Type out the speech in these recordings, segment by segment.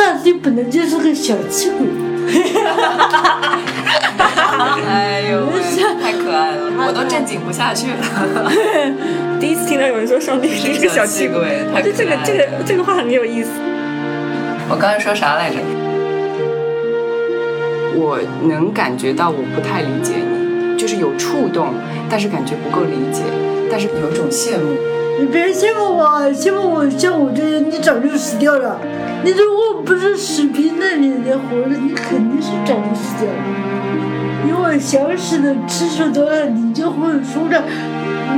上帝本来就是个小气鬼。哎呦喂，太可爱了，我都正经不下去了。第一次听到有人说上帝是个小气鬼，我觉得这个这个这个话很有意思。我刚才说啥来着？我能感觉到我不太理解你，就是有触动，但是感觉不够理解，但是有种羡慕。你别羡慕我，羡慕我像我这样，你早就死掉了。你如果不是死皮赖脸的活着，你肯定是早就死掉了。因为想死的次数多了，你就会说的，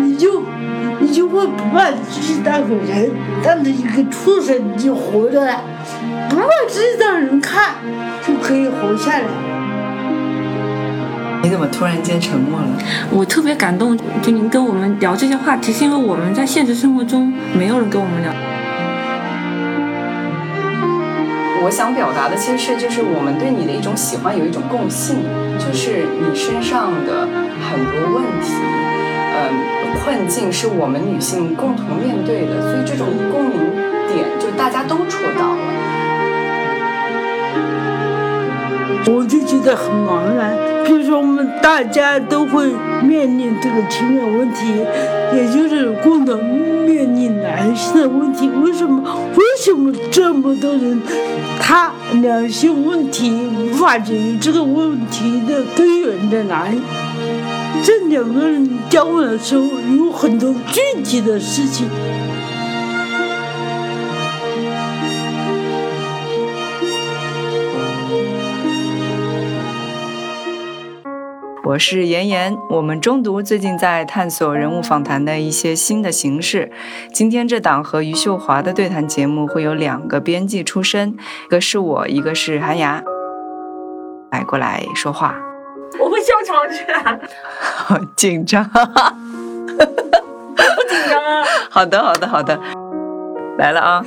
你就你就会不怕自己当个人，当着一个畜生你就活着了，不怕自己让人看就可以活下来。你怎么突然间沉默了？我特别感动，就您跟我们聊这些话题，是因为我们在现实生活中没有人跟我们聊。我想表达的其实是，就是我们对你的一种喜欢，有一种共性，就是你身上的很多问题，嗯，困境是我们女性共同面对的，所以这种共鸣点就大家都戳到了。我就觉得很茫然。比如说，我们大家都会面临这个情感问题，也就是共同面临男性的问题。为什么？为什么这么多人，他两性问题无法解决？这个问题的根源在哪里？这两个人交往的时候，有很多具体的事情。我是妍妍，我们中读最近在探索人物访谈的一些新的形式。今天这档和余秀华的对谈节目会有两个编辑出身，一个是我，一个是韩牙，来过来说话。我会笑场去，好紧张，不紧张啊。好的，好的，好的，来了啊。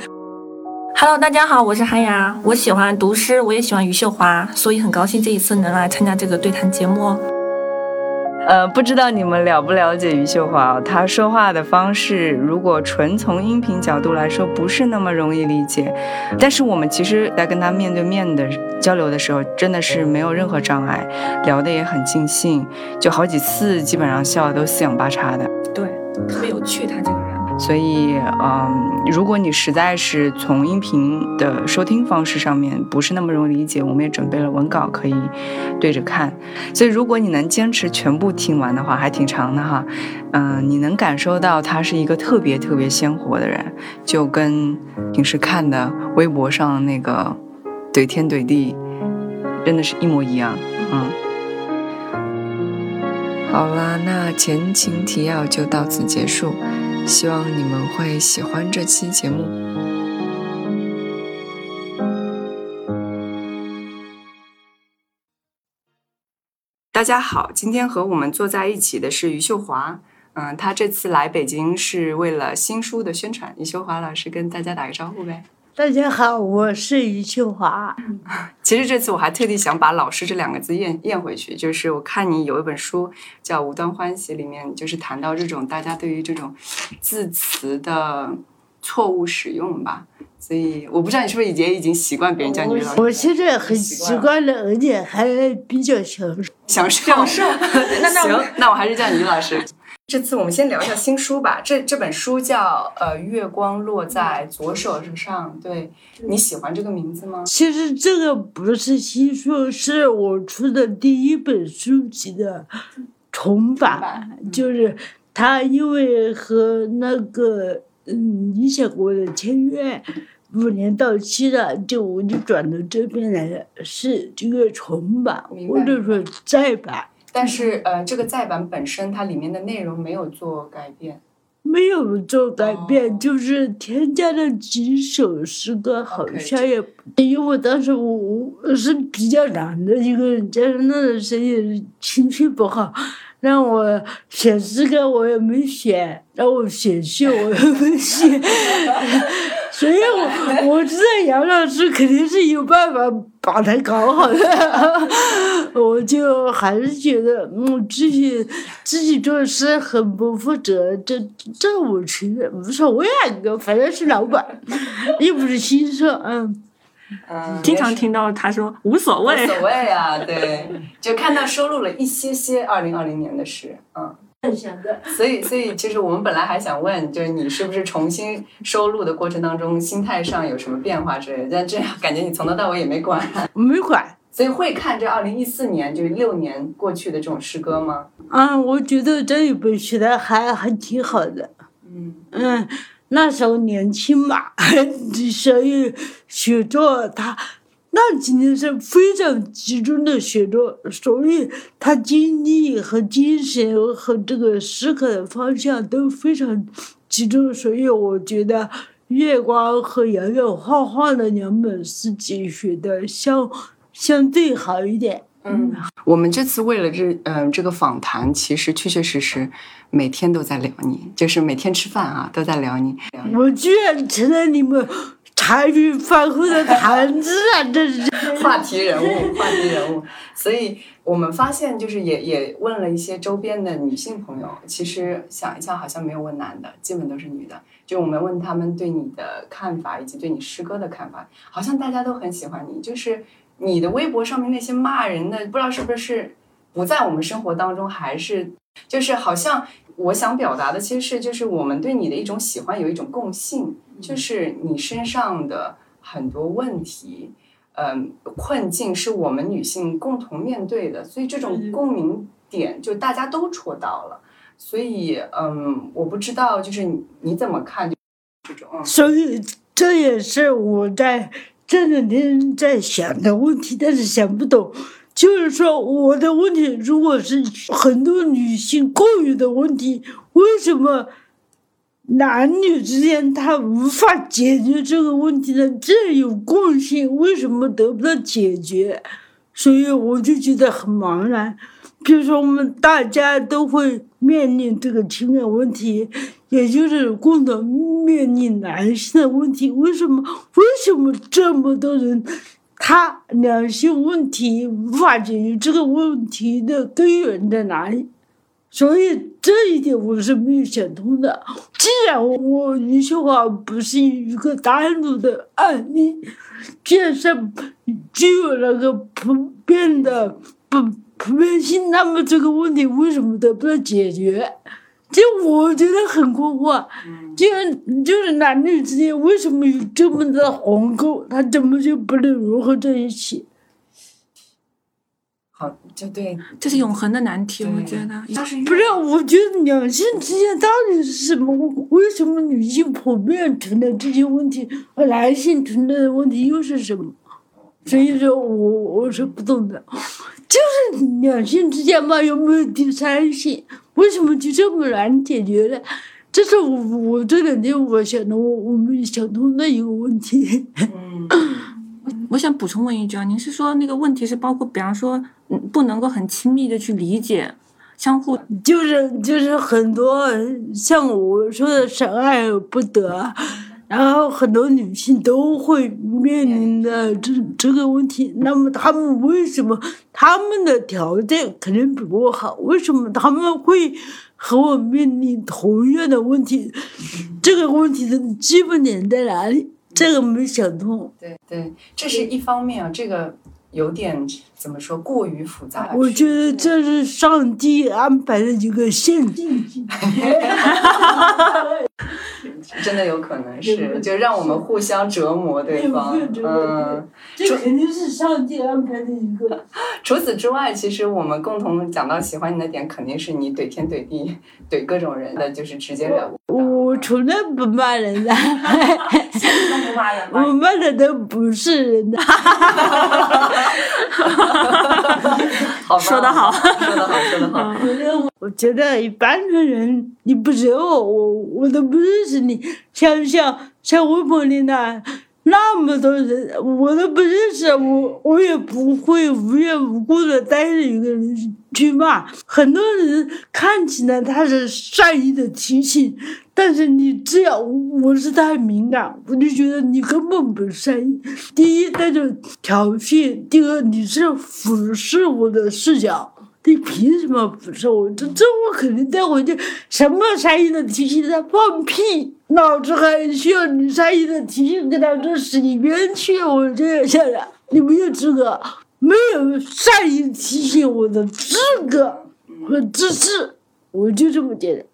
Hello，大家好，我是韩雅，我喜欢读诗，我也喜欢余秀华，所以很高兴这一次能来参加这个对谈节目。呃，不知道你们了不了解余秀华？她说话的方式，如果纯从音频角度来说，不是那么容易理解。但是我们其实，在跟她面对面的交流的时候，真的是没有任何障碍，聊得也很尽兴，就好几次基本上笑的都四仰八叉的。对，特别有趣，她这个人。所以，嗯，如果你实在是从音频的收听方式上面不是那么容易理解，我们也准备了文稿可以对着看。所以，如果你能坚持全部听完的话，还挺长的哈。嗯，你能感受到他是一个特别特别鲜活的人，就跟平时看的微博上那个怼天怼地，真的是一模一样。嗯。好啦，那前情提要就到此结束。希望你们会喜欢这期节目。大家好，今天和我们坐在一起的是余秀华。嗯，她这次来北京是为了新书的宣传。余秀华老师跟大家打个招呼呗。大家好，我是余秋华。其实这次我还特地想把“老师”这两个字咽咽回去，就是我看你有一本书叫《无端欢喜》，里面就是谈到这种大家对于这种字词的错误使用吧。所以我不知道你是不是也已经习惯别人叫你老师。我现在很习惯了，而且还比较享受。享受 享受。那那行，那我还是叫你余老师。这次我们先聊一下新书吧。这这本书叫呃《月光落在左手之上》，对你喜欢这个名字吗？其实这个不是新书，是我出的第一本书籍的重版，就是它因为和那个嗯理想国的签约五年到期了，就我就转到这边来了，是这个重版或者说再版。但是呃，这个再版本身它里面的内容没有做改变，没有做改变，哦、就是添加了几首诗歌，好像也.因为我当时我我是比较懒的一个人，加上那段时间情绪不好，让我写诗歌我也没写，让我写序我也没写。所以我我知道杨老师肯定是有办法把它搞好的，我就还是觉得嗯自己自己做事很不负责，这这我承认无所谓啊，反正是老板，又不是新社，嗯。嗯，经常听到他说无所谓，无所谓啊，对，就看到收录了一些些二零二零年的诗，嗯。所以，所以其实我们本来还想问，就是你是不是重新收录的过程当中，心态上有什么变化之类的？但这样感觉你从头到尾也没管，没管。所以会看这二零一四年，就是六年过去的这种诗歌吗？嗯，我觉得这一本写的还还挺好的。嗯嗯，那时候年轻嘛，所以写作他。那几年是非常集中的写作，所以他精力和精神和这个思考的方向都非常集中，所以我觉得《月光》和《洋洋画画》的两本诗集写的相相对好一点。嗯，我们这次为了这嗯这个访谈，其实确确实实每天都在聊你，就是每天吃饭啊都在聊你。我居然成了你们。茶余饭后的谈资啊，这是话题人物，话题人物。所以我们发现，就是也也问了一些周边的女性朋友，其实想一下，好像没有问男的，基本都是女的。就我们问他们对你的看法，以及对你诗歌的看法，好像大家都很喜欢你。就是你的微博上面那些骂人的，不知道是不是不在我们生活当中，还是就是好像我想表达的，其实是就是我们对你的一种喜欢，有一种共性。就是你身上的很多问题，嗯，困境是我们女性共同面对的，所以这种共鸣点就大家都戳到了。所以，嗯，我不知道，就是你你怎么看这种？所以这也是我在这两天在想的问题，但是想不懂。就是说，我的问题如果是很多女性共有的问题，为什么？男女之间他无法解决这个问题的，这有共性，为什么得不到解决？所以我就觉得很茫然。比如说，我们大家都会面临这个情感问题，也就是共同面临男性的问题。为什么？为什么这么多人，他两性问题无法解决？这个问题的根源在哪里？所以这一点我是没有想通的。既然我余秀华不是一个单独的案例，既然是具有那个普遍的普普遍性，那么这个问题为什么得不到解决？就我觉得很困惑。既然就是男女之间为什么有这么大的鸿沟，他怎么就不能融合在一起？好，就对，这是永恒的难题，我觉得。不是，我觉得两性之间到底是什么？为什么女性普遍存在这些问题，而男性存在的问题又是什么？所以说我我是不懂的，就是两性之间嘛，有没有第三性？为什么就这么难解决呢？这是我我这两天我想的，我我没想通的一个问题。嗯。我想补充问一句啊，您是说那个问题是包括，比方说，嗯，不能够很亲密的去理解，相互就是就是很多像我说的深爱不得，然后很多女性都会面临的这这个问题。那么他们为什么他们的条件肯定比我好？为什么他们会和我面临同样的问题？这个问题的基本点在哪里？这个没想通。对对，这是一方面啊，这个有点怎么说，过于复杂。我觉得这是上帝安排的一个陷阱。真的有可能是，就让我们互相折磨对方。嗯，这肯定是上帝安排的一个。除此之外，其实我们共同讲到喜欢你的点，肯定是你怼天怼地怼各种人的，就是直截了当。我从来不骂人的。不骂人我骂的都不是人的。好，说得好，说的好，说的好。我觉得一般的人，你不惹我，我我都不认识你。像像像微博里那那么多人，我都不认识，我我也不会无缘无故的带着一个人去骂。很多人看起来他是善意的提醒，但是你只要我是太敏感，我就觉得你根本不善意。第一，带着挑衅；第二，你是俯视我的视角。你凭什么不说？我这这我肯定带回去。什么善意的提醒他放屁，老子还需要你善意的提醒给他这死一边去。我这样想的，你没有资格，没有善意提醒我的资格和资质，我就这么觉得。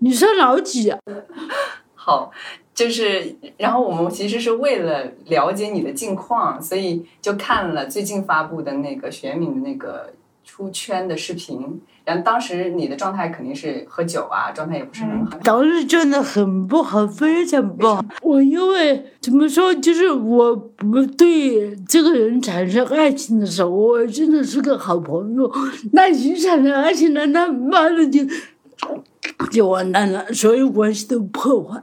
你算老几啊？好，就是，然后我们其实是为了了解你的近况，所以就看了最近发布的那个玄敏的那个出圈的视频。然后当时你的状态肯定是喝酒啊，状态也不是很好。当时真的很不好，非常不好。我因为怎么说，就是我不对这个人产生爱情的时候，我真的是个好朋友。那一产生爱情了，那妈的就就完蛋了，所有关系都破坏。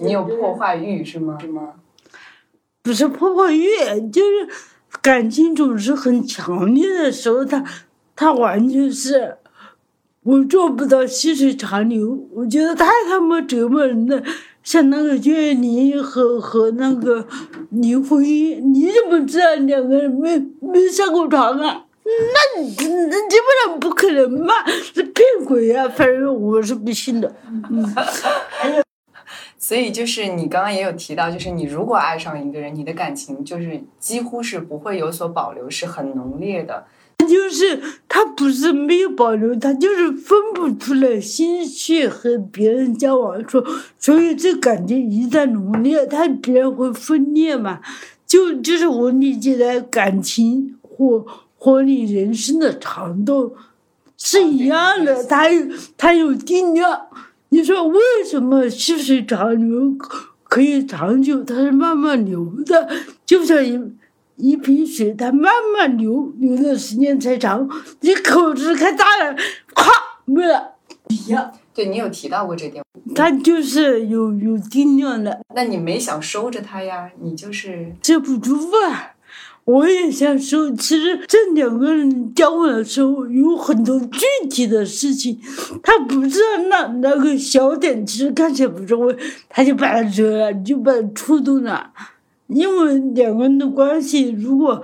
你有破坏欲是吗是吗？不是破坏欲，就是感情总是很强烈的时候，他他完全是我做不到细水长流，我觉得太他妈折磨人了。像那个娟妮和和那个林徽因，你怎么知道两个人没没上过床啊？那你那基本上不可能嘛，是骗鬼啊！反正我是不信的。所以就是你刚刚也有提到，就是你如果爱上一个人，你的感情就是几乎是不会有所保留，是很浓烈的。就是他不是没有保留，他就是分不出来心去和别人交往，说所以这感情一旦浓烈，他别人会分裂嘛。就就是我理解的感情或或你人生的长度是一样的，它有它有定量。你说为什么细水长流可以长久？它是慢慢流的，就像一一瓶水，它慢慢流，流的时间才长。你口子开大了，咵没了，一样。对你有提到过这点，它就是有有定量的，那你没想收着它呀？你就是遮不住啊。我也想说，其实这两个人交往的时候有很多具体的事情，他不知道那那个小点，其实看起来不是问，他就把它惹了，就把它触动了。因为两个人的关系如果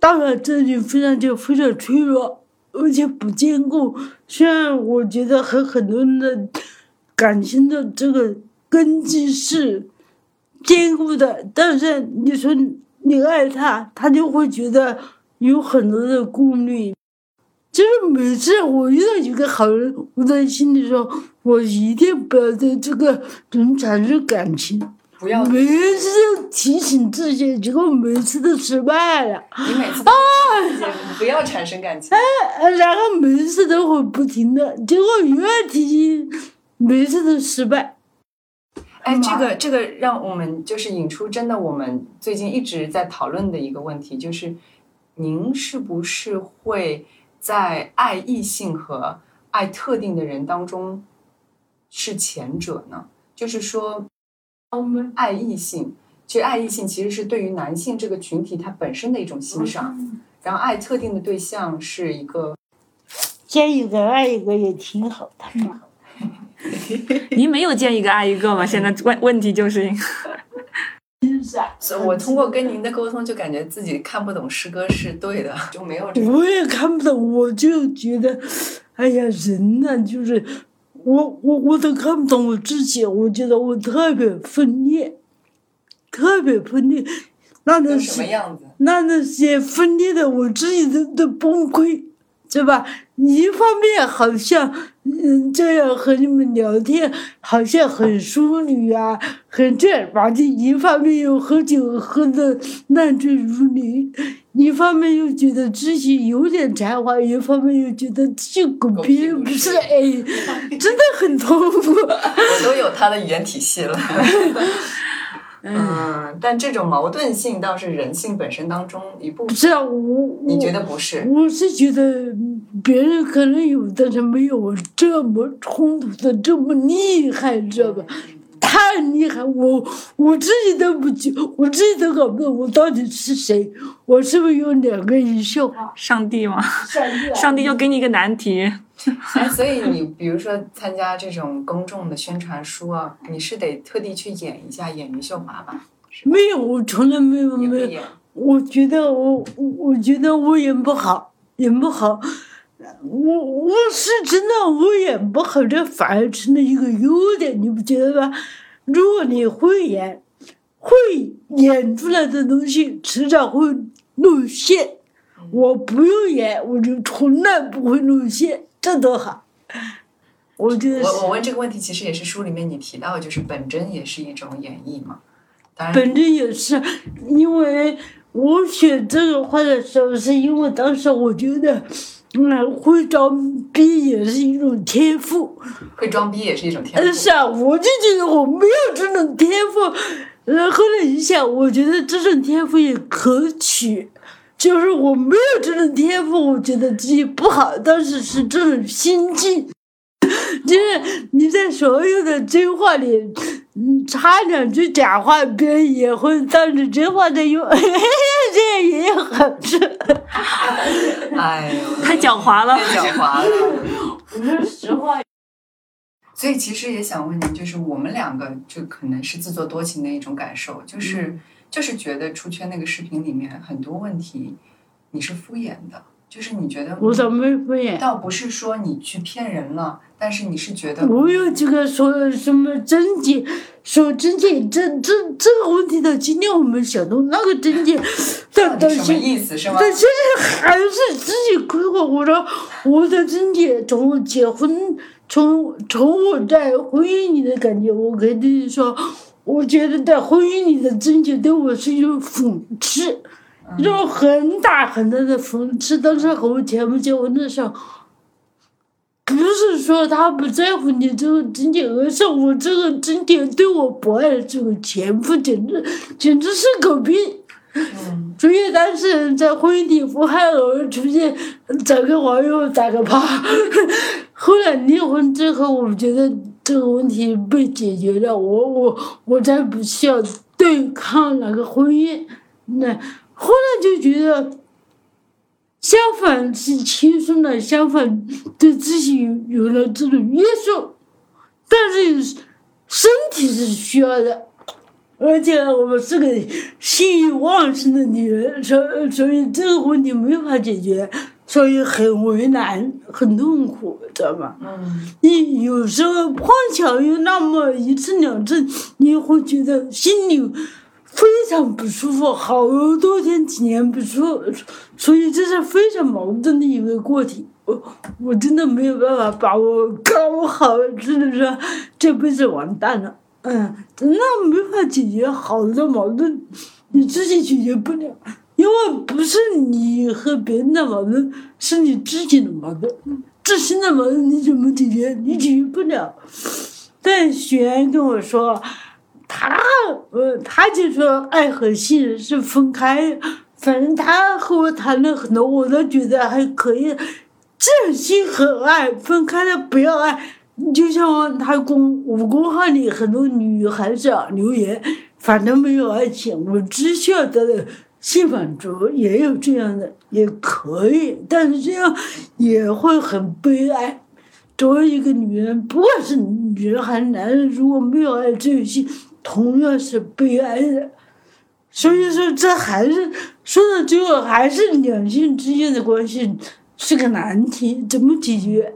到了这里，非常就非常脆弱，而且不坚固。虽然我觉得和很多人的感情的这个根基是坚固的，但是你说你爱他，他就会觉得有很多的顾虑。就是每次我遇到一个好人，我在心里说，我一定不要对这个人产生感情。不要每次都提醒自己，结果每次都失败了，你每次都提醒自己不要产生感情。哎然后每一次都会不停的，结果越提醒，每一次都失败。哎，这个这个让我们就是引出真的我们最近一直在讨论的一个问题，就是您是不是会在爱异性和爱特定的人当中是前者呢？就是说，爱异性，其实爱异性其实是对于男性这个群体他本身的一种欣赏，然后爱特定的对象是一个见一个爱一个也挺好的嘛。您没有见一个爱一个吗？现在问问题就是，就 是啊，所以我通过跟您的沟通，就感觉自己看不懂诗歌是对的，就没有。我也看不懂，我就觉得，哎呀，人呐、就是我我我都看不懂我自己，我觉得我特别分裂，特别分裂，那都都是？那那些分裂的我自己都都崩溃，对吧？一方面好像嗯这样和你们聊天，好像很淑女啊，很正儿八经；一方面又喝酒喝的烂醉如泥，一方面又觉得自己有点才华，一方面又觉得自己狗屁不是，哎，真的很痛苦。我都有他的语言体系了。嗯，但这种矛盾性倒是人性本身当中一部分。不是啊，我你觉得不是？我是觉得别人可能有，但是没有我这么冲突的这么厉害，知道吧？太厉害，我我自己都不觉，我自己都搞不懂我到底是谁，我是不是有两个一秀？上帝吗？上帝上帝就给你一个难题，哎，所以你比如说参加这种公众的宣传书啊，你是得特地去演一下演余秀华吧？没有，我从来没有没有。我觉得我我我觉得我演不好，演不好。我我是真的我演不好，这反而成了一个优点，你不觉得吗？如果你会演，会演出来的东西迟早会露馅。我不用演，我就从来不会露馅，这多好。我觉得我我问这个问题，其实也是书里面你提到，就是本真也是一种演绎嘛。当然，本真也是，因为我选这个话的时候，是因为当时我觉得，嗯，会装逼也是一种天赋。会装逼也是一种天赋。是啊，我就觉得我没有这种天赋，然后呢一想，我觉得这种天赋也可取。就是我没有这种天赋，我觉得自己不好，但是是这种心境。就是你在所有的真话里，嗯，插两句假话，别人也会当成真话在用，这样也有好处。哎呦，太狡猾了，太狡猾了。我说实话。所以其实也想问你，就是我们两个就可能是自作多情的一种感受，就是就是觉得出圈那个视频里面很多问题你是敷衍的。就是你觉得我怎么没敷衍？倒不是说你去骗人了，但是你是觉得我有这个说什么贞洁，说贞洁这这这个问题的，今天我们想到那个贞洁，但但什么意思是吗？但现在还是自己规划。我说我的贞洁，从我结婚，从从我在婚姻里的感觉，我跟你说，我觉得在婚姻里的贞洁对我是一种讽刺。一种很大很大的讽刺，当时和我前夫结婚的时候，不是说他不在乎你这个贞洁，而是我这个贞洁对我不爱的这个前夫，简直简直是狗屁。所以当时在婚姻里，不还偶尔出现找个网友打个炮。后来离婚之后，我觉得这个问题被解决了，我我我再不需要对抗那个婚姻，那。后来就觉得，相反是轻松的，相反对自己有了这种约束，但是身体是需要的，而且我们是个性欲旺盛的女人，所所以这个问题没法解决，所以很为难，很痛苦，知道吗？嗯。你有时候碰巧有那么一次两次，你会觉得心里。非常不舒服，好多天几年不舒服，所以这是非常矛盾的一个过题。我我真的没有办法把我搞好，真的是这辈子完蛋了。嗯，真的没法解决好多矛盾，你自己解决不了，因为不是你和别人的矛盾，是你自己的矛盾，自身的矛盾你怎么解决？你解决不了。但雪原跟我说。他呃，他就说爱和性是分开，反正他和我谈了很多，我都觉得还可以。真心和爱分开了，不要爱。就像他公我公号里很多女孩子啊留言，反正没有爱情，我只需要得性满足，也有这样的，也可以，但是这样也会很悲哀。作为一个女人，不管是女人还是男人，如果没有爱这个性。同样是悲哀的，所以说这还是说到最后还是两性之间的关系是个难题，怎么解决？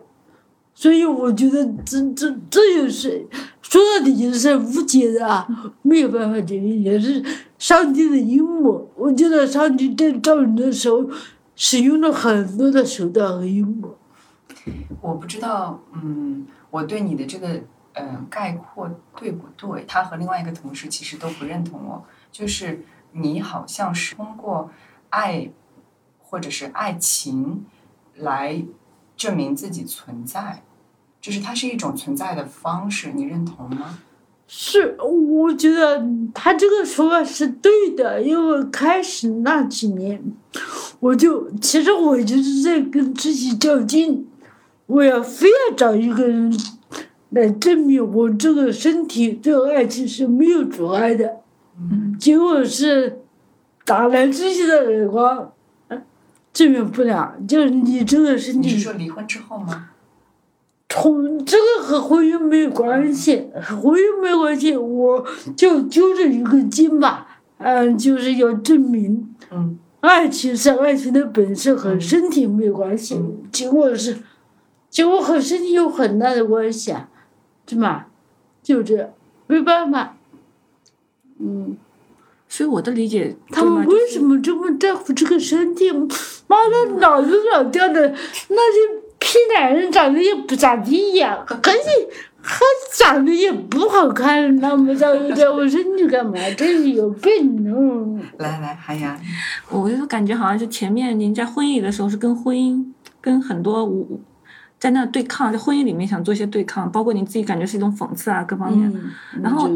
所以我觉得这这这也是说到底就是无解的啊，没有办法解决，也是上帝的阴谋。我觉得上帝在造人的时候使用了很多的手段和阴谋。我不知道，嗯，我对你的这个。嗯，概括对不对？他和另外一个同事其实都不认同我，就是你好像是通过爱或者是爱情来证明自己存在，就是它是一种存在的方式，你认同吗？是，我觉得他这个说法是对的，因为开始那几年，我就其实我就是在跟自己较劲，我要非要找一个人。来证明我这个身体对爱情是没有阻碍的，结果是打来自己的耳光，证明不了。就是你这个身体。你是说离婚之后吗？从这个和婚姻没有关系，和婚姻没有关系，我就揪着一个筋吧，嗯，就是要证明。嗯。爱情是爱情的本身和身体没有关系，结果是，结果和身体有很大的关系啊，是吗？就这样，没办法。嗯，所以我的理解，他们为什么这么在乎这个身体？妈的，脑子老掉的那些屁男人长得也不咋地呀，可是还长得也不好看，那么在乎在乎身体干嘛？真是有病哦！来来，韩阳，我就感觉好像是前面您在婚姻里的时候是跟婚姻跟很多无在那对抗，在婚姻里面想做一些对抗，包括你自己感觉是一种讽刺啊，各方面。嗯，然后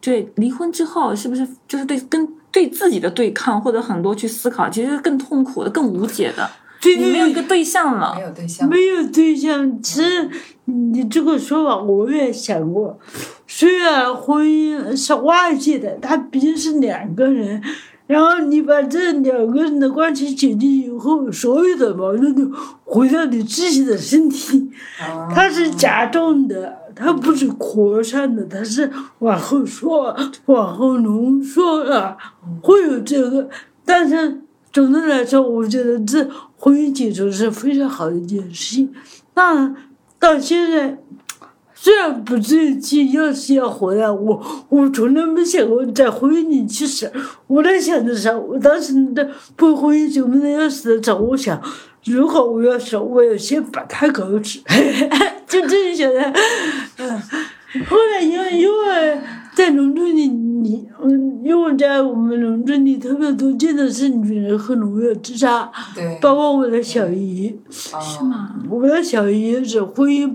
对离婚之后，是不是就是对跟对自己的对抗，或者很多去思考，其实是更痛苦的、更无解的。对你没有一个对象了没，有对象，没有对象，其实你这个说法我也想过。虽然婚姻是外界的，它毕竟是两个人，然后你把这两个人的关系解决以后，所有的矛盾就回到你自己的身体，哦它是加重的，它不是扩散的，它是往后缩、往后浓缩啊，会有这个。但是总的来说，我觉得这婚姻解除是非常好的一件事情。那到现在，虽然不至于去要是要回来，我我从来没想过在婚姻里去死。我在想的是，我当时的不婚姻准备的要死的时候，我想，如果我要死，我要先把他搞死，就这样想的。嗯，后来因为因为在农村里，你嗯，因为在我们农村里特别多见的是女人和农药自杀，对，包括我的小姨，是是？吗？我的小姨是婚姻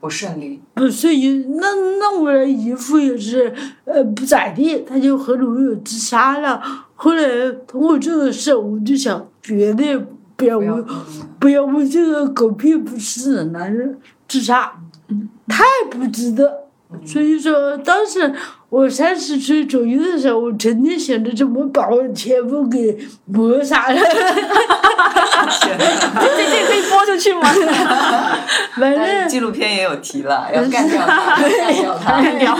不顺利，不顺利，那那我的姨父也是，呃，不咋地，他就和农友自杀了。后来通过这个事，我就想，绝对不要不要为不要为这个狗屁不是的男人自杀，太不值得。所以说，当时我三十岁左右的时候，我成天想着怎么把我前夫给谋杀了。这这可以播出去吗？反正纪录片也有提了，要干掉他，干掉他。干掉。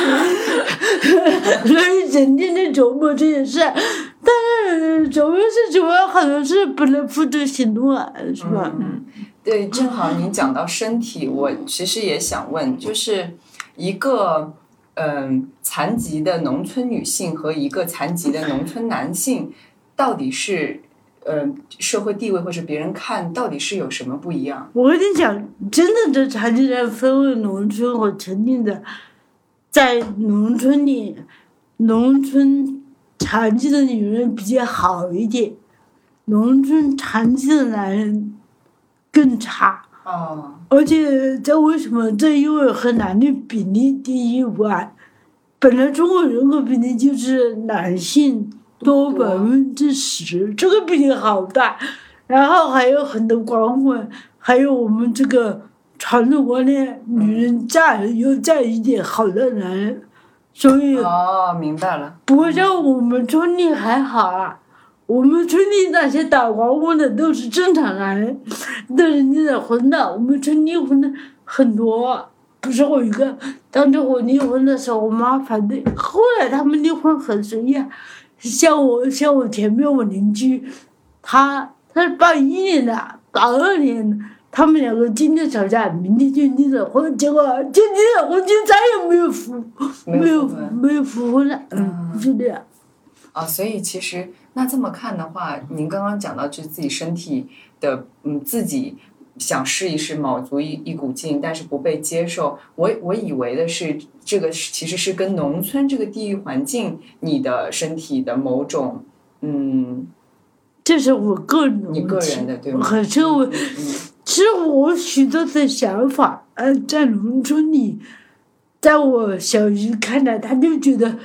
所以整天在琢磨这件事，但是琢磨是琢磨，很多事不能付诸行动啊，是吧？嗯对，正好您讲到身体，我其实也想问，就是一个嗯、残疾的农村女性和一个残疾的农村男性，到底是呃社会地位或者别人看到底是有什么不一样？我跟你讲，真的这残疾人分为农村和城里的，在农村里，农村残疾的女人比较好一点，农村残疾的男人更差。哦，而且这为什么？这因为和男女比例低有关。本来中国人口比例就是男性多百分之十，这个比例好大。然后还有很多光棍，还有我们这个传统观念，女人嫁人要嫁一点好的男人，所以哦，明白了。不过像我们村里还好啊，我们村里那些打光棍的都是正常男人，都是离了婚的。我们村离婚的很多，不是我一个。当初我离婚的时候，我妈反对，后来他们离婚很随意啊。像我，像我前面我邻居，他他是八一年的，八二年的。他们两个今天吵架，明天就离了婚，结果就离了婚，就再也没有复，没没有没有复婚了，嗯，就这样。啊，所以其实那这么看的话，您刚刚讲到就是自己身体的，嗯，自己想试一试卯足一一股劲，但是不被接受。我我以为的是，这个是其实是跟农村这个地域环境，你的身体的某种，嗯，这是我个人的你个人的对吗？可是我，其实我许多的想法，嗯，在农村里，在我小姨看来，她就觉得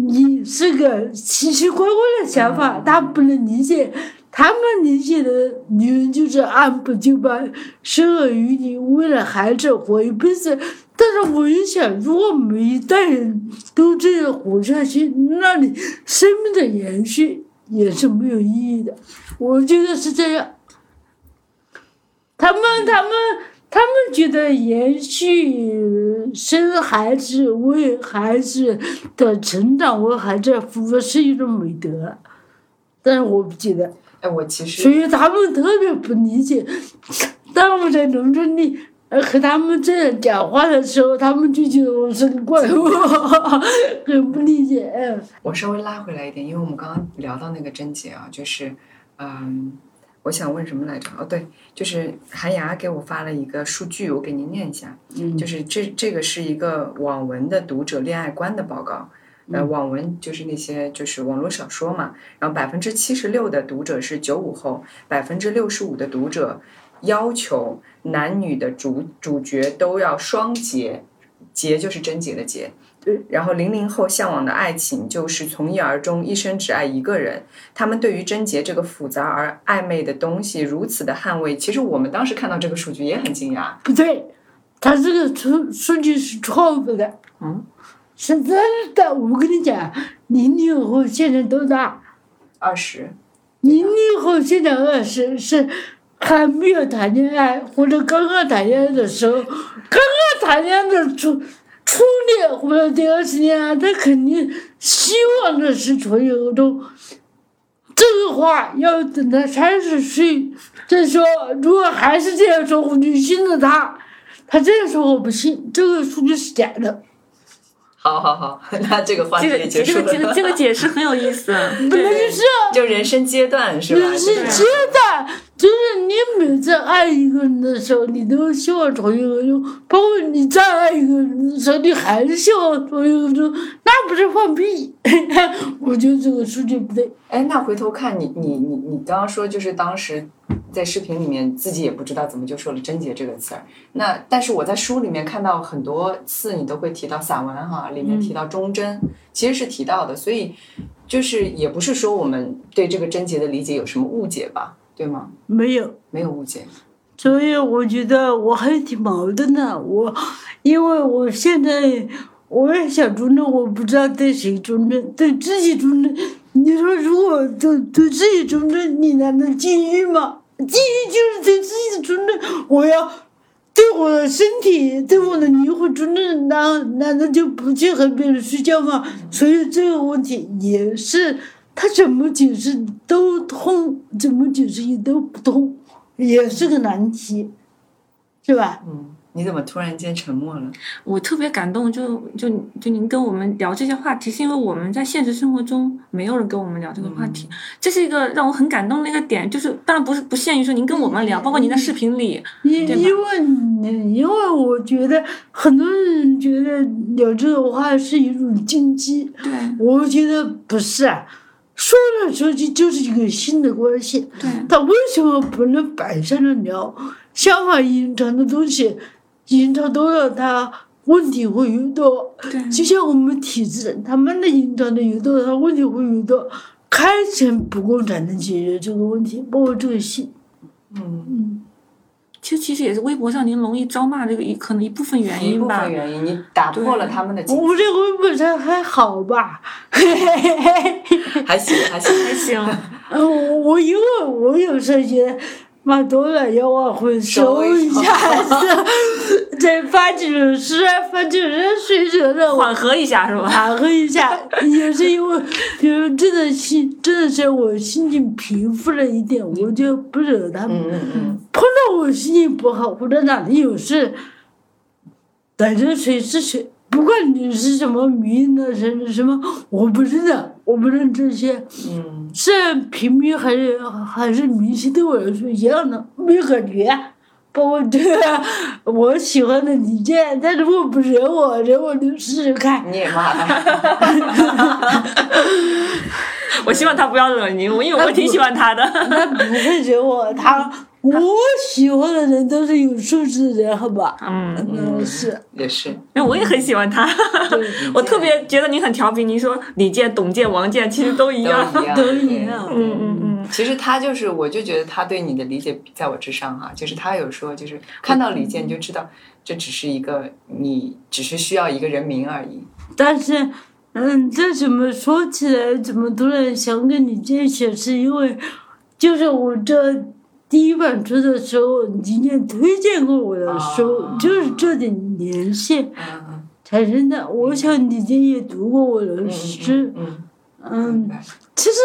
你是个奇奇怪怪的想法，他不能理解。他们理解的女人就是按部就班，生儿育女，为了孩子活一辈子。但是我一想，如果每一代人都这样活下去，那你生命的延续也是没有意义的。我觉得是这样。他们他们他们觉得延续生孩子为孩子的成长为孩子服务是一种美德，但是我不觉得。哎，我其实所以他们特别不理解。当我在农村里呃和他们这样讲话的时候，他们就觉得我是个怪物，很不理解。嗯我稍微拉回来一点，因为我们刚刚聊到那个贞洁啊，就是嗯，我想问什么来着？哦，对，就是韩牙给我发了一个数据，我给您念一下。嗯就是这这个是一个网文的读者恋爱观的报告。呃，网文就是那些就是网络小说嘛，然后百分之七十六的读者是九五后，百分之六十五的读者要求男女的主主角都要双结，结就是贞洁的洁。对，然后零零后向往的爱情就是从一而终，一生只爱一个人。他们对于贞洁这个复杂而暧昧的东西如此的捍卫，其实我们当时看到这个数据也很惊讶。不对，他这个数数据是错误的。嗯，是真的。我跟你讲，零零后现在多大？二十，零零后现在二十是还没有谈恋爱或者刚刚谈恋爱的时候，刚刚谈恋爱的初初恋或者第二次恋爱，他肯定希望的是纯友而终。这个话要等他三十岁再说。如果还是这样说，我就信了他。他这样说我不信，这个数据是假的。好好好，那这个话题这个也结束这个这个。这个解释很有意思。本来 就是就人生阶段是吧？人生阶段，就是你每次爱一个人的时候，你都希望重新合作；包括你再爱一个人的时候，你还是希望重新合作，那不是放屁？我觉得这个数据不对。哎，那回头看你你你你刚刚说就是当时在视频里面自己也不知道怎么就说了“贞洁”这个词儿。那但是我在书里面看到很多次你都会提到散文哈，里面提到忠贞，其实是提到的，所以就是也不是说我们对这个贞洁的理解有什么误解吧，对吗？没有，没有误解。所以我觉得我还挺矛盾的。我因为我现在我也想忠贞，我不知道对谁忠贞，对自己忠贞。你说如果对对自己忠贞，你难道禁欲吗？禁欲就是对自己的忠贞。我要对我的身体、对我的灵魂忠贞，难难道就不去和别人睡觉吗？所以这个问题也是他怎么解释都通，怎么解释也都不通。也是个难题，是吧？嗯，你怎么突然间沉默了？我特别感动，就就就您跟我们聊这些话题，是因为我们在现实生活中没有人跟我们聊这个话题，这是一个让我很感动的一个点。就是当然不是不限于说您跟我们聊，包括您在视频里，因因为你因为我觉得很多人觉得聊这个话是一种禁忌，对我觉得不是啊。说来说去就是一个新的关系，对他为什么不能摆上来聊？相反，隐藏的东西，隐藏多了，他问题会越多。对就像我们体制，他们的隐藏的越多，他问题会越多。开诚布公才能解决这个问题，包括这个信。嗯，其实其实也是微博上您容易招骂这个一可能一部分原因一部分。原因，你打破了他们的禁我这个微博上还好吧？还行还行。还行，嗯，我我因为我有时候觉得骂多了要往回收一下，再发几首诗啊，发几首水折的，缓和一下是吧？缓和一下，也是因为，比如真的心，真的是我心情平复了一点，我就不惹他们。嗯嗯嗯，碰到我心情不好或者哪里有事，逮着谁是谁，不管你是什么名的什什么，我不认的，我不认这些。嗯，是平民还是还是明星，对我来说一样的，没有感觉。包括这个我喜欢的李健，他如果不惹我，惹我就试试看。你也骂他。我希望他不要惹您，我因为我挺喜欢他的。他不会惹我，他我喜欢的人都是有素质的人，好吧？嗯，嗯，是，也是，因为我也很喜欢他。我特别觉得你很调皮，你说李健、董健、王健其实都一样。都一样，都一样嗯嗯嗯。其实他就是，我就觉得他对你的理解在我之上哈、就是他有说，就是看到李健你就知道，这只是一个你只是需要一个人名而已。但是，嗯，这怎么说起来，怎么突然想跟你见写，是因为，就是我这第一本书的时候，你也推荐过我的书，啊就是这点联系嗯产生的。我想你也读过我的嗯诗，嗯嗯，其实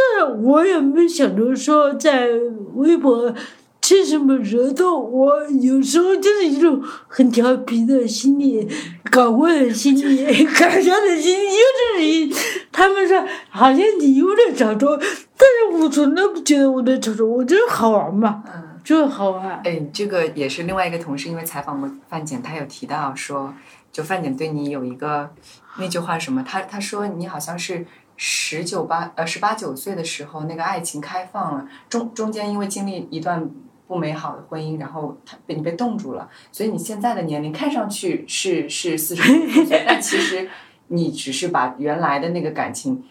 我也没想着说在微博吃什么热度，我有时候就是一种很调皮的心理，搞怪的心理，搞笑的心理。有的人他们说好像你有点炒作，但是我从来不觉得我在炒作，我就是好玩嘛，嗯，就是好玩。哎，这个也是另外一个同事，因为采访过范简，他有提到说，就范简对你有一个那句话什么，他他说你好像是十九八呃十八九岁的时候，那个爱情开放了，中中间因为经历一段不美好的婚姻，然后他被你被冻住了，所以你现在的年龄看上去是是四十五岁，但其实你只是把原来的那个感情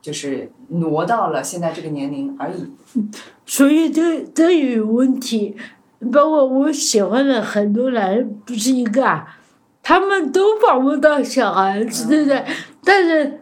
就是挪到了现在这个年龄而已。所以这这有问题，包括我喜欢的很多男人不是一个啊，他们都把我当小孩子，对不对？但是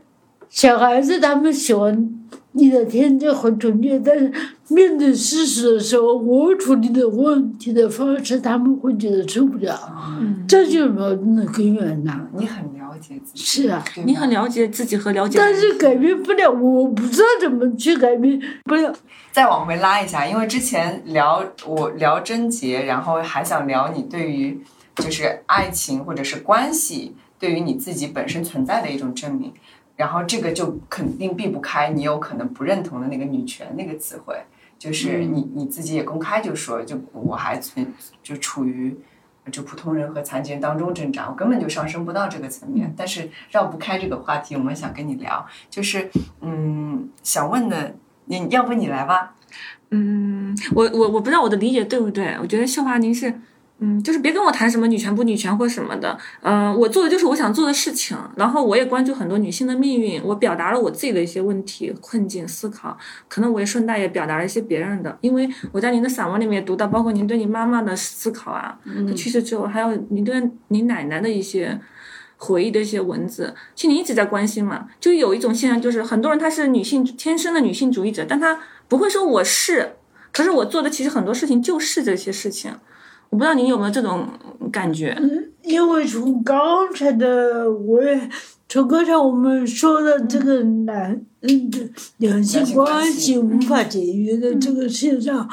小孩子他们喜欢你的天真和纯洁，但是面对事实的时候，我处理的问题的方式，他们会觉得受不了，嗯，这就是矛盾的根源呐。你很了解自己，是啊，你很了解自己和了解但是改变不了，我不知道怎么去改变不了。再往回拉一下，因为之前聊我聊贞洁，然后还想聊你对于就是爱情或者是关系对于你自己本身存在的一种证明，然后这个就肯定避不开你有可能不认同的那个女权那个词汇，就是你你自己也公开就说，就我还存就处于。就普通人和残疾人当中挣扎，我根本就上升不到这个层面。但是绕不开这个话题，我们想跟你聊，就是嗯，想问的，你要不你来吧？嗯，我我我不知道我的理解对不对，我觉得秀华您是，嗯，就是别跟我谈什么女权不女权或什么的，嗯、我做的就是我想做的事情，然后我也关注很多女性的命运，我表达了我自己的一些问题、困境、思考，可能我也顺带也表达了一些别人的，因为我在您的散文里面也读到，包括您对你妈妈的思考啊，她去世之后，还有您对您奶奶的一些。回忆的一些文字，其实你一直在关心嘛，就有一种现象，就是很多人他是女性天生的女性主义者，但他不会说我是，可是我做的其实很多事情就是这些事情，我不知道您有没有这种感觉？因为从刚才的我也从刚才我们说的这个男嗯的两性关系无法解决的这个现象，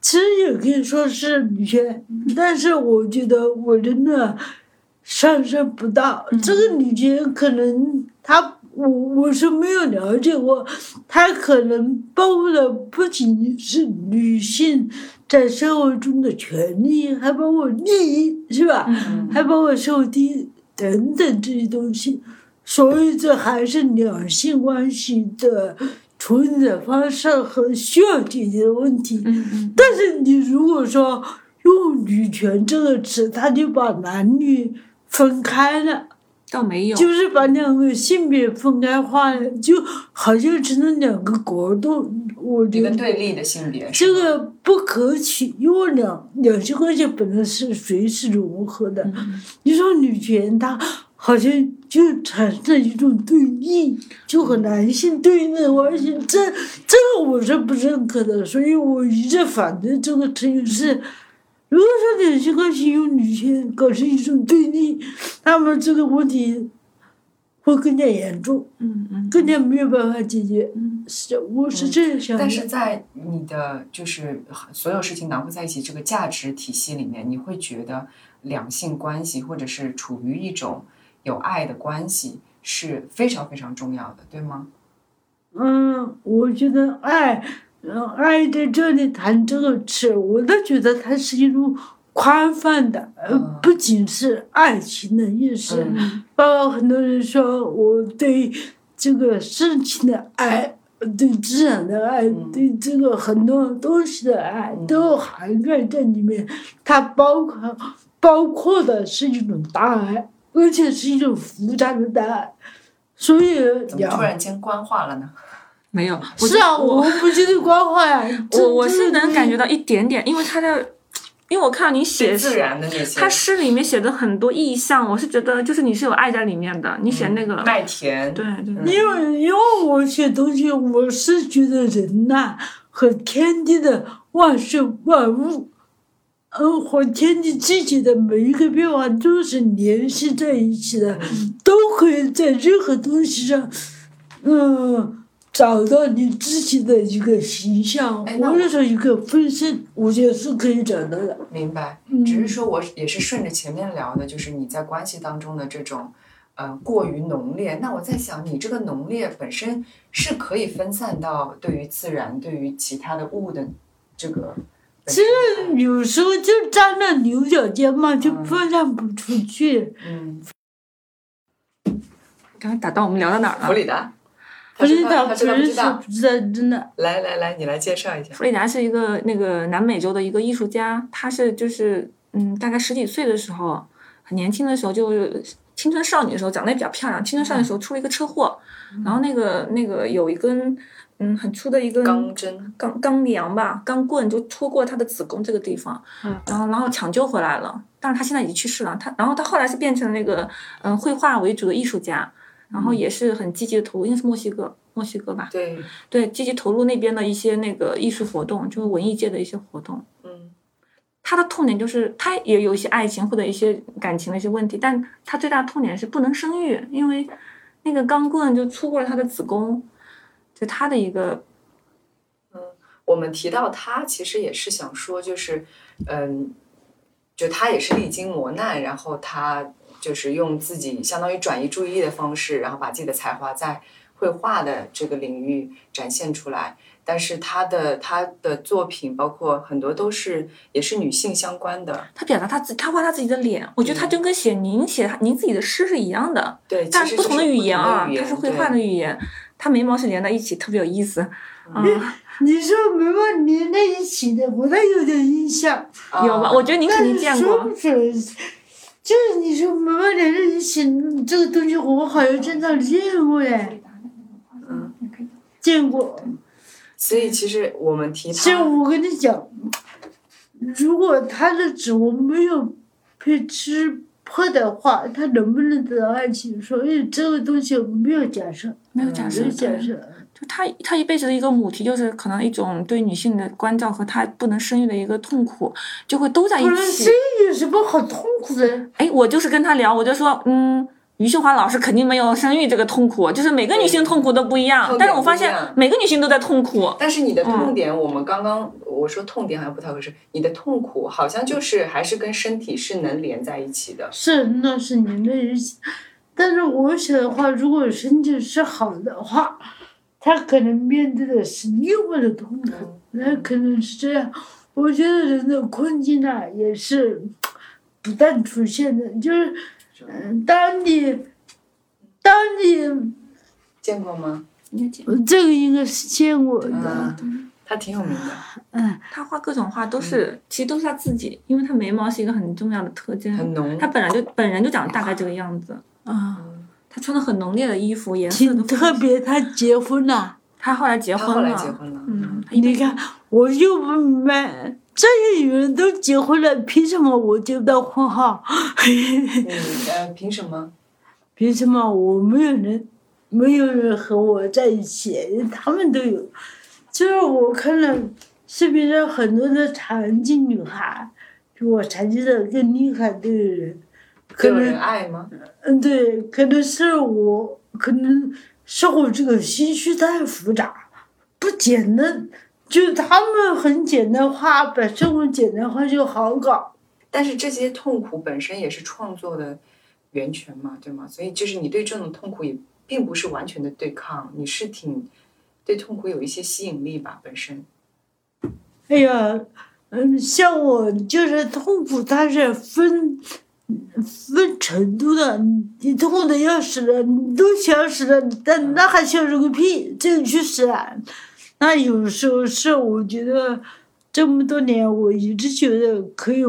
其实也可以说是女权，但是我觉得我真的上升不到。这个女权，可能她我我是没有了解过，她可能包括的不仅是女性在社会中的权利，还包括利益，是吧？还包括受低等等这些东西，所以这还是两性关系的处理的方式和需要解决的问题。但是你如果说用“女权”这个词，它就把男女分开了，倒没有，就是把两个性别分开化了，就好像成了两个国度。我觉得对立的性别，这个不可取，因为两两性关系本来是随时融合的。你说女权，它好像就产生了一种对立，就和男性对立的关系，这这个我是不认可的，所以我一直反对这个成语是。如果说两性关系用女性搞成一种对立，那么这个问题会更加严重，嗯嗯更加没有办法解决。嗯是，我是这样想的。但是在你的就是所有事情囊括在一起这个价值体系里面，你会觉得两性关系或者是处于一种有爱的关系是非常非常重要的，对吗？嗯，我觉得爱，嗯，爱在这里谈这个词，我都觉得它是一种宽泛的，呃嗯，不仅是爱情的意思，嗯。包括很多人说我对这个事情的爱，对自然的爱，嗯。对这个很多东西的爱嗯。都涵盖在里面，它包括包括的是一种大爱，而且是一种复杂的大爱，所以怎么突然间官话了呢？没有，我是啊，我我不觉得光坏啊，我我是能感觉。到一点点，因为他的，因为我看到你写自然的那些，他诗里面写的很多意象，我是觉得就是你是有爱在里面的。你写那个，麦田，对对，因为因为我写东西，我是觉得人呐、和天地的万事万物，嗯，和天地自己的每一个变化都是联系在一起的，都可以在任何东西上，嗯，找到你自己的一个形象，哎那我或者说一个分身，我觉得是可以找到的。明白，嗯只是说我也是顺着前面聊的，就是你在关系当中的这种，呃，过于浓烈。那我在想，你这个浓烈本身是可以分散到对于自然、对于其他的物的这个本其。实有时候就沾了牛角尖嘛，就嗯分散不出去。嗯，刚刚打断我们聊到哪儿了？弗里达，弗里达他知道不知道？不知道，真的。来来来，你来介绍一下。弗里达是一个那个南美洲的一个艺术家，他是就是嗯，大概十几岁的时候，很年轻的时候，就是青春少女的时候，长得也比较漂亮。青春少女的时候出了一个车祸，然后那个那个有一根嗯很粗的一根钢针，钢钢梁吧，钢棍就戳过她的子宫这个地方，嗯然后然后抢救回来了，但是她现在已经去世了。她然后她后来是变成那个嗯绘画为主的艺术家，然后也是很积极的投入，应该是墨西哥墨西哥吧，对，对，积极投入那边的一些那个艺术活动，就是文艺界的一些活动。嗯。他的痛点就是他也有一些爱情或者一些感情的一些问题，但他最大的痛点是不能生育，因为那个钢棍就粗过了他的子宫，就他的一个嗯我们提到他，其实也是想说，就是，嗯，就他也是历经磨难，然后他就是用自己相当于转移注意力的方式，然后把自己的才华在绘画的这个领域展现出来。但是他的他的作品，包括很多都是也是女性相关的，他表达他自他画他自己的脸，我觉得他就跟写您写您自己的诗是一样的，对，但是不同的语言啊，他是绘画的语言，他眉毛是连在一起，特别有意思。嗯，你说眉毛连在一起的，我倒有点印象。有吧？啊我觉得您肯定见过说不。准，就是你说眉毛连着你写这个东西，我好像真的见过哎，嗯，见过。所以其实我们提其实，我跟你讲，如果他的指纹没有被吃破的话，他能不能得到爱情？所以这个东西没有假设，没有假设没有，假对设。就他他一辈子的一个母题，就是可能一种对女性的关照和她不能生育的一个痛苦，就会都在一不能起生。育有什么好痛苦的？哎，我就是跟他聊，我就说，嗯，余秀华老师肯定没有生育这个痛苦，就是每个女性痛苦都不一样痛，但是我发现每个女性都在痛苦。但是你的嗯痛点，我们刚刚我说痛点好像不太合适，你的痛苦好像就是还是跟身体是能连在一起的。是，那是你的一起。但是我想的话，如果身体是好的话，他可能面对的是另外的痛苦，那可能是这样。我觉得人的困境啊，也是不断出现的，就是，嗯，当你，当你，见过吗？你也见这个应该是见过的，嗯，他挺有名的。嗯，他画各种画都是，其实都是他自己，因为他眉毛是一个很重要的特征，很浓。他本来就本人就长得大概这个样子，啊，他穿的很浓烈的衣服，颜色都特别。他结婚了。他后来结婚了，他后来结婚了。嗯，你看，我就不明白，这些女人都结婚了，凭什么我结不到婚哈？你呃，凭什么？凭什么我没有人，没有人和我在一起？他们都有，就是我看了视频上很多的残疾女孩，比我残疾的更厉害的人，可能爱吗？嗯对，可能是我，可能是我这个心绪太复杂，不简单。就他们很简单化，把生活简单化就好搞。但是这些痛苦本身也是创作的源泉嘛，对吗？所以就是你对这种痛苦也并不是完全的对抗，你是挺对痛苦有一些吸引力吧，本身。哎呀，嗯，像我就是痛苦，它是分分程度的。你你痛的要死了，你都想死了，但那还想死个屁，这个去死啊！那有时候是我觉得这么多年，我一直觉得可以，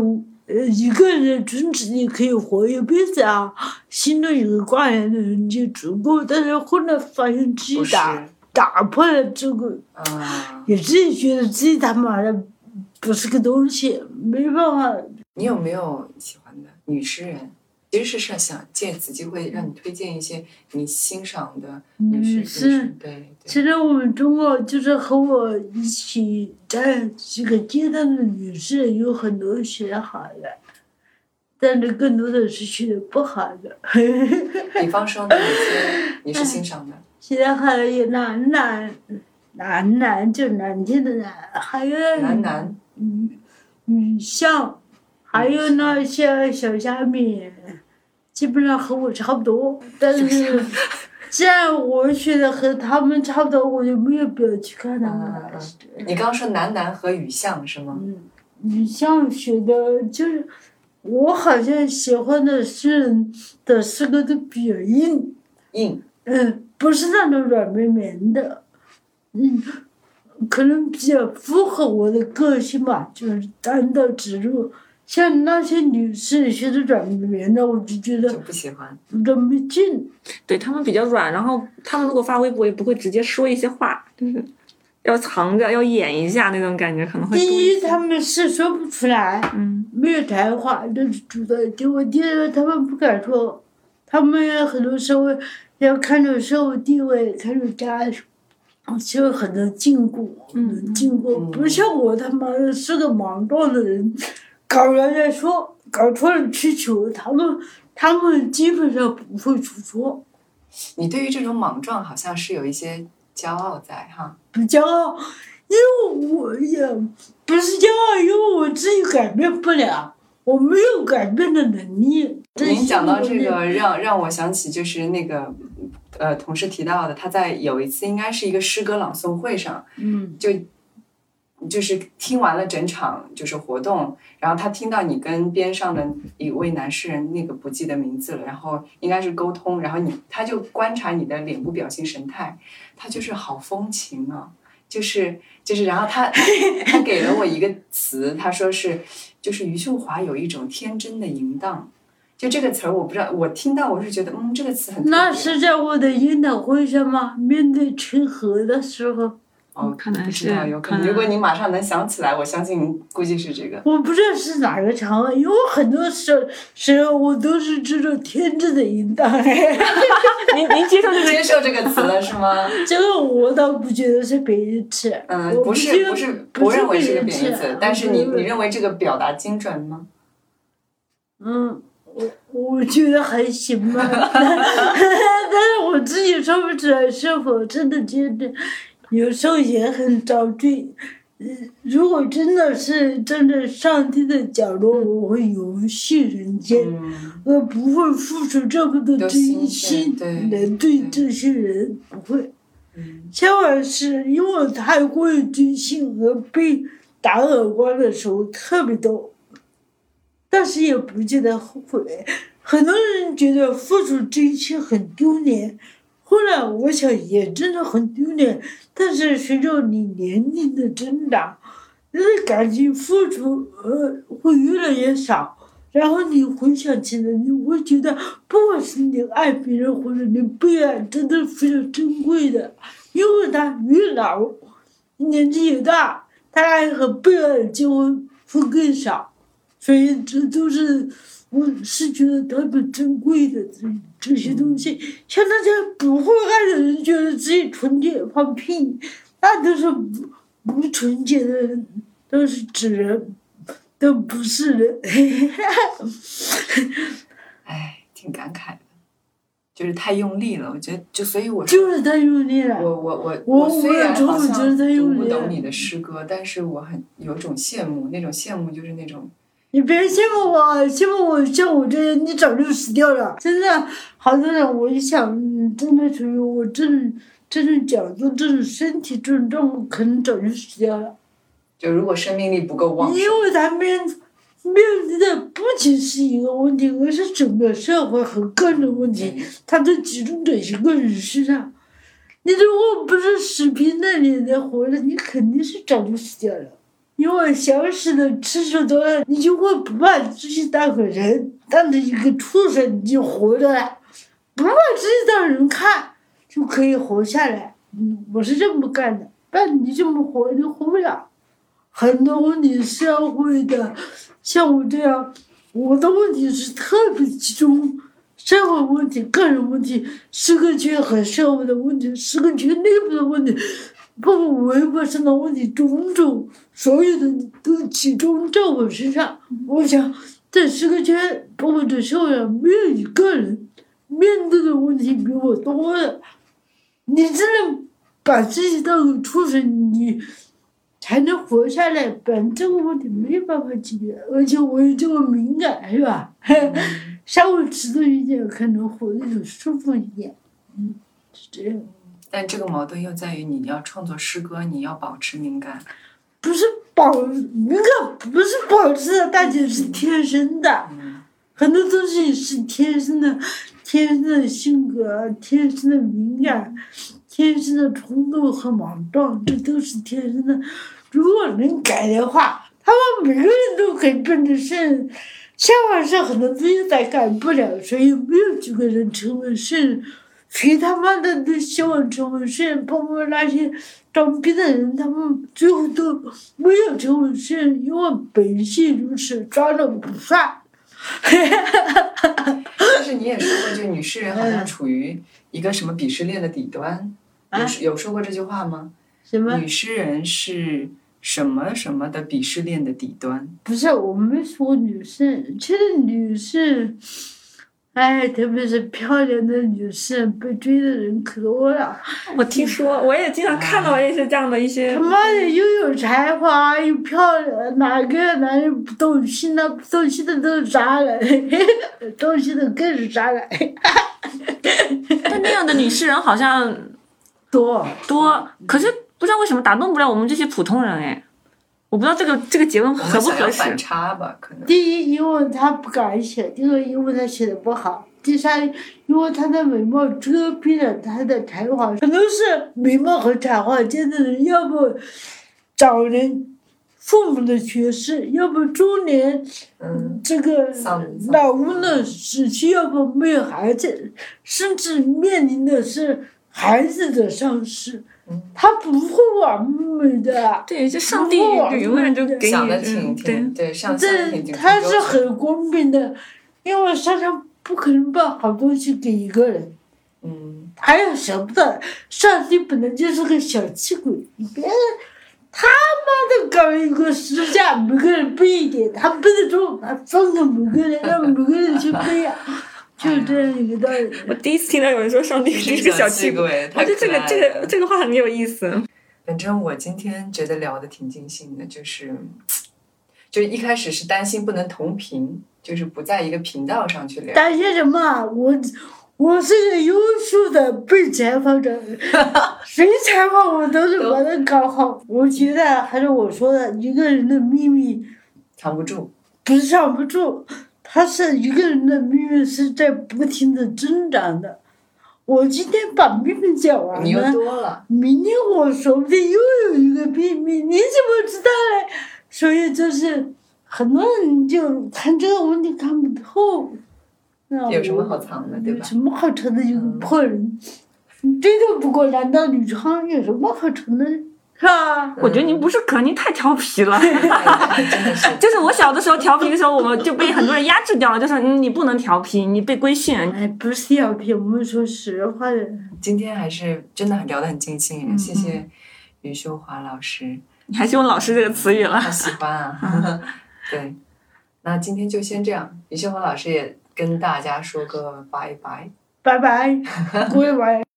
呃，一个人纯自己可以活一辈子啊，心中有个挂念的人就足够。但是后来发现自己打打破了这个。啊，也自己觉得自己他妈的不是个东西，没办法。你有没有女诗人？其实是想借此机会让你推荐一些你欣赏的女诗。女诗诗对对，其实我们中国就是和我一起在这个阶段的女士有很多学得好的，但是更多的是学得不好的。比方说哪些 你是欣赏的？现在还有男男男男就南京的男，还有男男女女相，还有那些小虾米，基本上和我差不多。但是，既然我选的和他们差不多，我就没有必要去看他们嗯了。嗯你刚刚说男男和雨巷是吗？嗯，女相学的就是，我好像喜欢的诗人的诗歌都比较硬，硬，嗯，不是那种软绵绵的，嗯，可能比较符合我的个性吧，就是单刀直入。像那些女士其实软绵绵的，我就觉就得不喜欢。有点没劲。对他们比较软，然后他们如果发微博也不会直接说一些话，就 是要藏着要演一下那种感觉，可能会第一，些他们是说不出来，嗯没有才华，就是主的。结果第二，他们不敢说，他们很多时候要看重社会地位，看重家属，就有很多禁锢，很多禁锢。嗯不像我他妈的是个莽撞的人，搞了再说，搞错了吃球他们，他们基本上不会出错，你对于这种莽撞好像是有一些骄傲在哈。不骄傲，因为我也不是骄傲，因为我自己改变不了。我没有改变的能力。您讲到这个，让让我想起就是那个呃，同事提到的，他在有一次应该是一个诗歌朗诵会上，嗯，就就是听完了整场就是活动，然后他听到你跟边上的一位男诗人那个不记得名字了，然后应该是沟通，然后你他就观察你的脸部表情神态，他就是好风情啊，就是就是，然后他 他给了我一个词，他说是就是余秀华有一种天真的淫荡。就这个词儿，我不知道，我听到我是觉得，嗯，这个词很那是在我的研讨会上吗？面对陈和的时候，哦，可能是有可能。如果你马上能想起来，我相信您估计是这个。我不知道是哪个场合，因为很多时时候我都是这种天真的淫荡。您您接受这个接受这个词了是吗？这个我倒不觉得是贬义词，嗯，不是不是不不认为是个贬贬义词，但是你你认为这个表达精准吗？嗯，我我觉得还行吧，但是我自己说不出来是否真的觉得，有时候也很遭罪。嗯，如果真的是站在上帝的角度，我会游戏人间，嗯，而不会付出这么多真心来对对这些人，不会。嗯相反是因为太过于真心而被打耳光的时候特别多，但是也不觉得后悔。很多人觉得付出真心很丢脸，后来我想也真的很丢脸。但是随着你年龄的增长，你的感情付出呃会越来越少。然后你回想起来，你会觉得，不管是你爱别人或者你被爱，真的非常珍贵的，因为他越老，年纪越大，他爱和被爱的机会会更少，所以这都是我是觉得特别珍贵的这这些东西。像那些不会爱的人，觉得自己纯洁放屁，那都是不不纯洁的人，都是纸人。都不是人，哎，挺感慨的，就是太用力了。我觉得，就所以我说，就是太用力了。我我我我虽然好像读不懂你的诗歌，但是我很有种羡慕，那种羡慕就是那种你别羡慕我，羡慕我像我这样，你早就死掉了。真的，好多人，我一想，嗯真的属于我这种这种角度、这种身体、这种状况，可能早就死掉了。就如果生命力不够旺盛，因为咱面面对的不仅是一个问题，而是整个社会和个人问题，它都集中在一个人身上。你如果不是死皮赖脸的活着，你肯定是早就死掉了。因为消失的次数多了，你就会不把自己当个人，当成一个畜生，你就活着了。不把自己当人看，就可以活下来。嗯，我是这么干的，不然你这么活，你活不了。很多问题社会的，像我这样，我的问题是特别集中，社会问题、个人问题、诗歌圈和社会的问题、诗歌圈内部的问题，包括微博上的问题，种种，所有的都集中在我身上。我想，在诗歌圈，包括在社会上，没有一个人面对的问题比我多的。你只能把自己当成畜生，你才能活下来，不然这个问题没有办法解决。而且我又这么敏感，是吧？稍微迟钝一点，可能活得就舒服一点。嗯，是这样。但这个矛盾又在于，你要创作诗歌，你要保持敏感。不是保敏感，不是保持的，大姐是天生的。很多东西是天生的，天生的性格，天生的敏感，天生的冲动和莽撞，这都是天生的。如果能改的话，他们每个人都可以变成圣人。相反是很多东西他改不了，所以没有几个人成为圣人。谁他妈的都希望成为圣人，包括那些装逼的人，他们最后都没有成为圣人，因为本性如此，装了不算。但是你也说过，就女诗人好像处于一个什么鄙视链的底端，有有说过这句话吗？什么？女诗人是什么什么的鄙视链的底端？不是，我没说女士，其实女士。哎，特别是漂亮的女士，被追的人可多了。我听说，我也经常看到一些这样的一些。他妈的，又有才华又漂亮，哪个男人不动心呢？不动心的都是渣男，动心的更是渣男。但那样的女诗人好像多多，可是不知道为什么打动不了我们这些普通人哎。我不知道这个这个结论合不合适。反差吧，可能。第一，因为他不敢写；第二，因为他写的不好；第三，因为他的美貌遮蔽了他的才华。可能是美貌和才华兼的人，要不早年父母的去世，要不中年嗯这个老翁的死去，要不没有孩子，甚至面临的是孩子的丧失。他不会完美的，对，就上帝永远就给你，对对，这他是很公平的，因为上天不可能把好东西给一个人，嗯，他也舍不得，上帝本来就是个小气鬼，别他妈的搞一个私家，每个人背一点，他背得住，他分给每个人，让每个人去背啊。就这样一个道理。我第一次听到有人说上帝是个小气鬼，我觉得这个这个这个话很有意思。反正我今天觉得聊的挺尽兴的，就是，就一开始是担心不能同频，就是不在一个频道上去聊。担心什么？我我是个优秀的被采访者，谁采访我都是把它搞好。我觉得还是我说的，一个人的秘密藏不住，不是藏不住。他是一个人的命运是在不停的增长的。我今天把秘密讲完了，明天我说不定又有一个秘密，你怎么知道嘞？所以就是很多人就看这个问题看不透。有什么好藏的，对吧？有什么好藏的？有个破人，最多不过男盗女娼，有什么好藏的？是吧？我觉得您不是可，您太调皮了。真的是就是我小的时候调皮的时候，我们就被很多人压制掉了。就是你不能调皮，你被规训。哎，不是调皮，我们说实话的。今天还是真的聊得很尽兴，谢谢余秀华老师。你还用“老师”这个词语了？好喜欢啊！对，那今天就先这样。余秀华老师也跟大家说个拜拜，拜拜，拜拜。